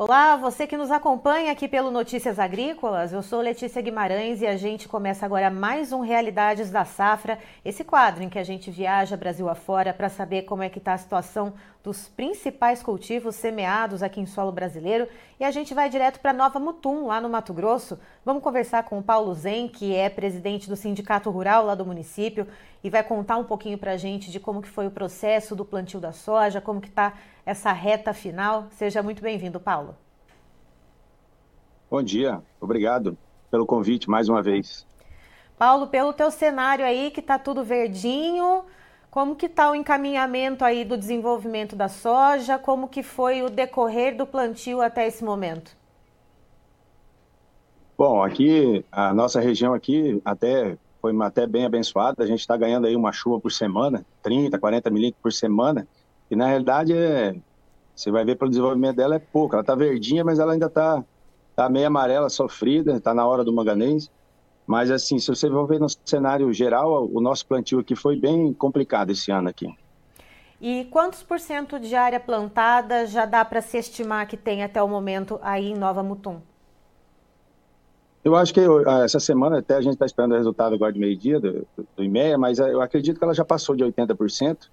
Olá, você que nos acompanha aqui pelo Notícias Agrícolas, eu sou Letícia Guimarães e a gente começa agora mais um Realidades da Safra, esse quadro em que a gente viaja Brasil afora para saber como é que está a situação dos principais cultivos semeados aqui em solo brasileiro e a gente vai direto para Nova Mutum, lá no Mato Grosso. Vamos conversar com o Paulo Zen, que é presidente do Sindicato Rural lá do município e vai contar um pouquinho para a gente de como que foi o processo do plantio da soja, como que está essa reta final. Seja muito bem-vindo, Paulo. Bom dia, obrigado pelo convite mais uma vez. Paulo, pelo teu cenário aí que está tudo verdinho, como que está o encaminhamento aí do desenvolvimento da soja? Como que foi o decorrer do plantio até esse momento? Bom, aqui a nossa região aqui até foi até bem abençoada. A gente está ganhando aí uma chuva por semana, 30, 40 milímetros por semana. E na realidade é, você vai ver pelo desenvolvimento dela é pouco. Ela está verdinha, mas ela ainda está tá meio amarela, sofrida. Está na hora do manganês. Mas assim, se você for ver no cenário geral, o nosso plantio aqui foi bem complicado esse ano aqui. E quantos por cento de área plantada já dá para se estimar que tem até o momento aí em Nova Mutum? Eu acho que essa semana, até a gente está esperando o resultado agora de meio-dia do, do IMEA, mas eu acredito que ela já passou de 80%.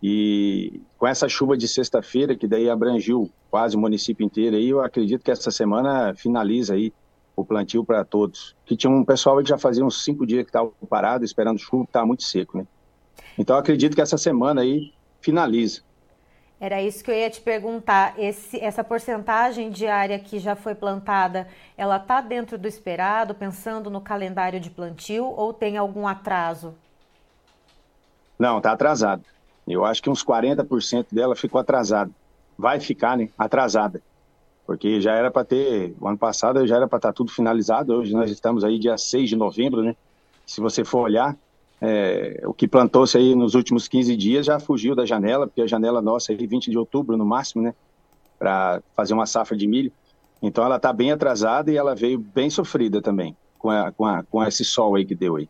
E com essa chuva de sexta-feira, que daí abrangiu quase o município inteiro, aí, eu acredito que essa semana finaliza aí o plantio para todos. Que tinha um pessoal que já fazia uns cinco dias que estava parado, esperando chuva, que estava muito seco, né? Então, acredito que essa semana aí finaliza. Era isso que eu ia te perguntar. Esse, essa porcentagem de área que já foi plantada, ela está dentro do esperado, pensando no calendário de plantio, ou tem algum atraso? Não, está atrasado. Eu acho que uns 40% dela ficou atrasada. Vai ficar, né? Atrasada. Porque já era para ter, o ano passado já era para estar tá tudo finalizado. Hoje nós estamos aí dia 6 de novembro, né? Se você for olhar, é, o que plantou-se aí nos últimos 15 dias já fugiu da janela, porque a janela nossa é 20 de outubro no máximo, né? Para fazer uma safra de milho. Então ela está bem atrasada e ela veio bem sofrida também com, a, com, a, com esse sol aí que deu aí.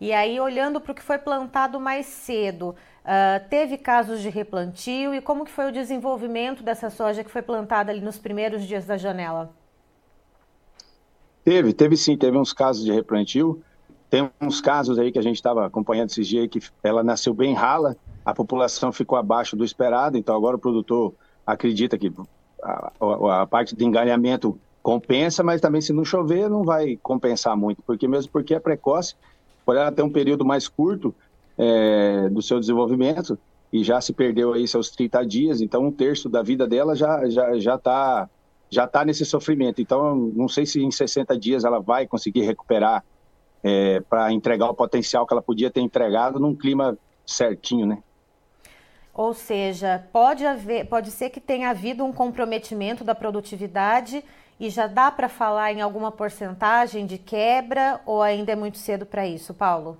E aí, olhando para o que foi plantado mais cedo, uh, teve casos de replantio e como que foi o desenvolvimento dessa soja que foi plantada ali nos primeiros dias da janela? Teve, teve sim, teve uns casos de replantio. Tem uns casos aí que a gente estava acompanhando esses dias que ela nasceu bem rala, a população ficou abaixo do esperado, então agora o produtor acredita que a, a, a parte de engalhamento compensa, mas também se não chover não vai compensar muito, porque mesmo porque é precoce, por ela ter um período mais curto é, do seu desenvolvimento e já se perdeu aí seus 30 dias, então um terço da vida dela já já já está já tá nesse sofrimento. Então não sei se em 60 dias ela vai conseguir recuperar é, para entregar o potencial que ela podia ter entregado num clima certinho, né? Ou seja, pode haver, pode ser que tenha havido um comprometimento da produtividade e já dá para falar em alguma porcentagem de quebra ou ainda é muito cedo para isso, Paulo?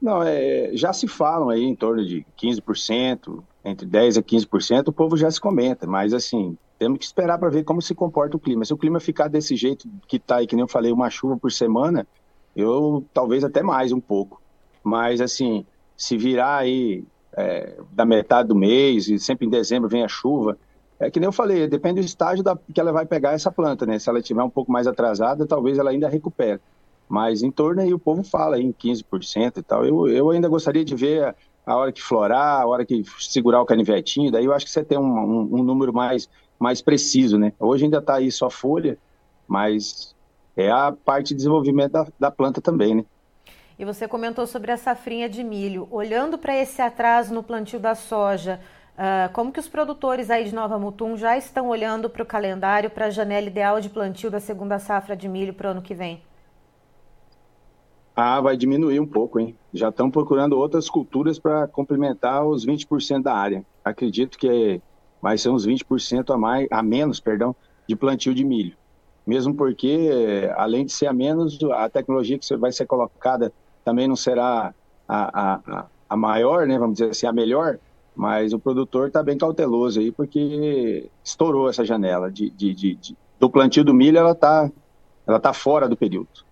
Não, é, já se falam aí em torno de 15%, entre 10% a 15%, o povo já se comenta, mas assim, temos que esperar para ver como se comporta o clima. Se o clima ficar desse jeito que está aí, que nem eu falei, uma chuva por semana, eu talvez até mais um pouco. Mas assim, se virar aí é, da metade do mês e sempre em dezembro vem a chuva, é que nem eu falei, depende do estágio da, que ela vai pegar essa planta, né? Se ela estiver um pouco mais atrasada, talvez ela ainda recupere. Mas em torno aí o povo fala aí em 15% e tal. Eu, eu ainda gostaria de ver a hora que florar, a hora que segurar o canivetinho, daí eu acho que você tem um, um, um número mais, mais preciso, né? Hoje ainda está aí só folha, mas é a parte de desenvolvimento da, da planta também, né? E você comentou sobre a safrinha de milho. Olhando para esse atraso no plantio da soja, uh, como que os produtores aí de Nova Mutum já estão olhando para o calendário, para a janela ideal de plantio da segunda safra de milho para o ano que vem? Ah, vai diminuir um pouco, hein? Já estão procurando outras culturas para complementar os 20% da área. Acredito que vai ser uns 20% a, mais, a menos perdão, de plantio de milho. Mesmo porque, além de ser a menos, a tecnologia que vai ser colocada também não será a, a, a maior, né? Vamos dizer assim, a melhor, mas o produtor está bem cauteloso aí, porque estourou essa janela de, de, de, de do plantio do milho, ela está ela tá fora do período.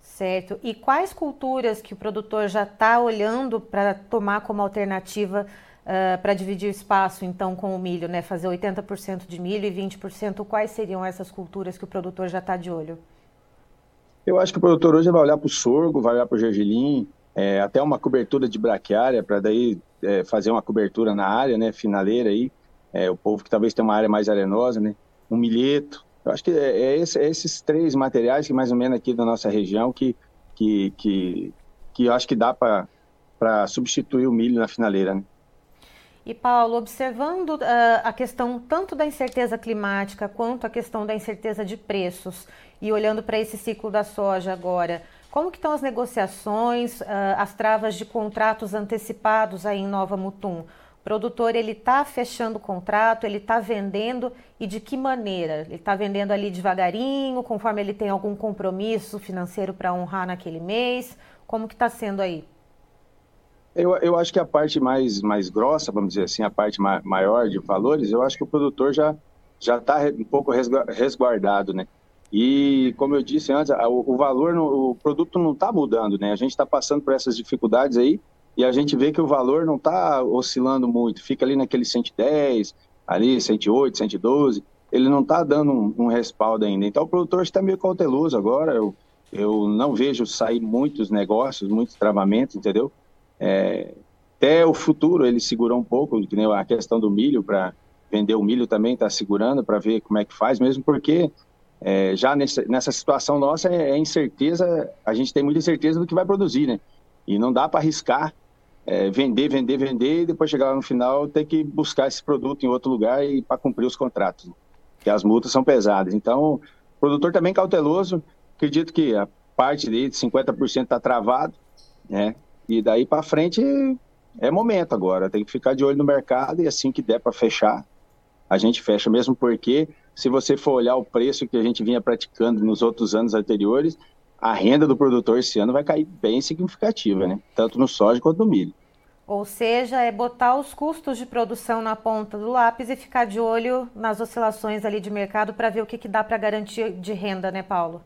Certo. E quais culturas que o produtor já está olhando para tomar como alternativa uh, para dividir o espaço, então, com o milho, né? Fazer 80% de milho e 20%, quais seriam essas culturas que o produtor já está de olho? Eu acho que o produtor hoje vai olhar para o sorgo, vai olhar para o gergelim, é, até uma cobertura de braquiária, para daí é, fazer uma cobertura na área, né, finaleira aí, é, o povo que talvez tenha uma área mais arenosa, né, um milheto, eu acho que é, é, esse, é, esses três materiais que mais ou menos aqui da nossa região que, que, que, que eu acho que dá para substituir o milho na finaleira. Né? E Paulo, observando uh, a questão tanto da incerteza climática quanto a questão da incerteza de preços e olhando para esse ciclo da soja agora, como que estão as negociações, uh, as travas de contratos antecipados aí em Nova Mutum? O produtor ele está fechando o contrato, ele está vendendo e de que maneira? Ele está vendendo ali devagarinho, conforme ele tem algum compromisso financeiro para honrar naquele mês? Como que está sendo aí? Eu, eu acho que a parte mais, mais grossa, vamos dizer assim, a parte ma maior de valores, eu acho que o produtor já já está um pouco resguardado, né? E como eu disse antes, o, o valor, no, o produto não está mudando, né? A gente está passando por essas dificuldades aí e a gente vê que o valor não está oscilando muito, fica ali naquele 110, ali 108, 112, ele não está dando um, um, respaldo ainda. Então o produtor está meio cauteloso agora, eu, eu não vejo sair muitos negócios, muitos travamentos, entendeu? É, até o futuro ele segurou um pouco, que nem a questão do milho, para vender o milho também está segurando para ver como é que faz, mesmo porque é, já nessa, nessa situação nossa é, é incerteza, a gente tem muita incerteza do que vai produzir, né? E não dá para arriscar é, vender, vender, vender e depois chegar lá no final ter que buscar esse produto em outro lugar e para cumprir os contratos, né? que as multas são pesadas. Então, o produtor também cauteloso, acredito que a parte dele de 50% está travado, né? E daí para frente é momento agora, tem que ficar de olho no mercado e assim que der para fechar, a gente fecha mesmo porque se você for olhar o preço que a gente vinha praticando nos outros anos anteriores, a renda do produtor esse ano vai cair bem significativa, né? Tanto no soja quanto no milho. Ou seja, é botar os custos de produção na ponta do lápis e ficar de olho nas oscilações ali de mercado para ver o que, que dá para garantir de renda, né, Paulo?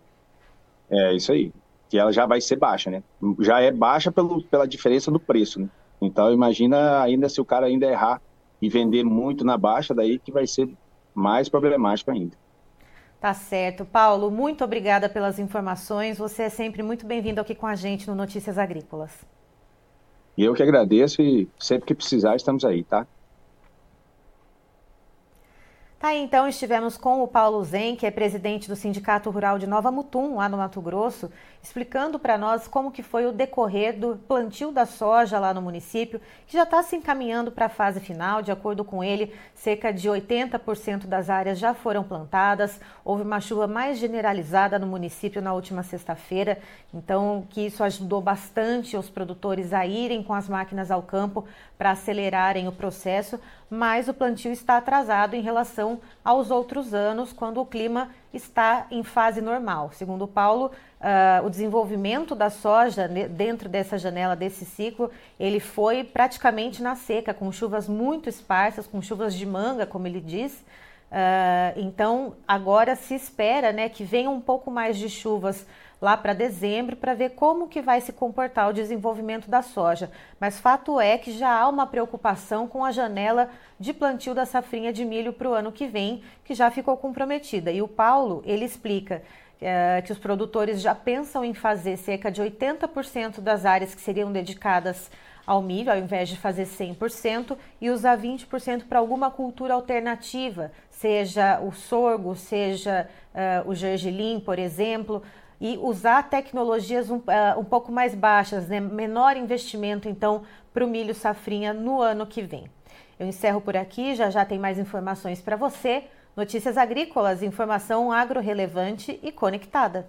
É isso aí. Que ela já vai ser baixa, né? Já é baixa pelo, pela diferença do preço, né? Então imagina ainda se o cara ainda errar e vender muito na baixa, daí que vai ser mais problemático ainda. Tá certo. Paulo, muito obrigada pelas informações. Você é sempre muito bem-vindo aqui com a gente no Notícias Agrícolas. E eu que agradeço e sempre que precisar estamos aí, tá? Tá, então estivemos com o Paulo Zen, que é presidente do Sindicato Rural de Nova Mutum, lá no Mato Grosso, explicando para nós como que foi o decorrer do plantio da soja lá no município, que já está se encaminhando para a fase final. De acordo com ele, cerca de 80% das áreas já foram plantadas. Houve uma chuva mais generalizada no município na última sexta-feira, então que isso ajudou bastante os produtores a irem com as máquinas ao campo para acelerarem o processo, mas o plantio está atrasado em aos outros anos, quando o clima está em fase normal. Segundo Paulo, uh, o desenvolvimento da soja dentro dessa janela, desse ciclo, ele foi praticamente na seca, com chuvas muito esparsas, com chuvas de manga, como ele diz. Uh, então, agora se espera né, que venha um pouco mais de chuvas lá para dezembro para ver como que vai se comportar o desenvolvimento da soja. Mas fato é que já há uma preocupação com a janela de plantio da safrinha de milho para o ano que vem, que já ficou comprometida. E o Paulo, ele explica é, que os produtores já pensam em fazer cerca de 80% das áreas que seriam dedicadas ao milho, ao invés de fazer 100%, e usar 20% para alguma cultura alternativa, seja o sorgo, seja uh, o gergelim, por exemplo, e usar tecnologias um, uh, um pouco mais baixas, né? menor investimento, então, para o milho safrinha no ano que vem. Eu encerro por aqui, já já tem mais informações para você. Notícias agrícolas, informação agro relevante e conectada.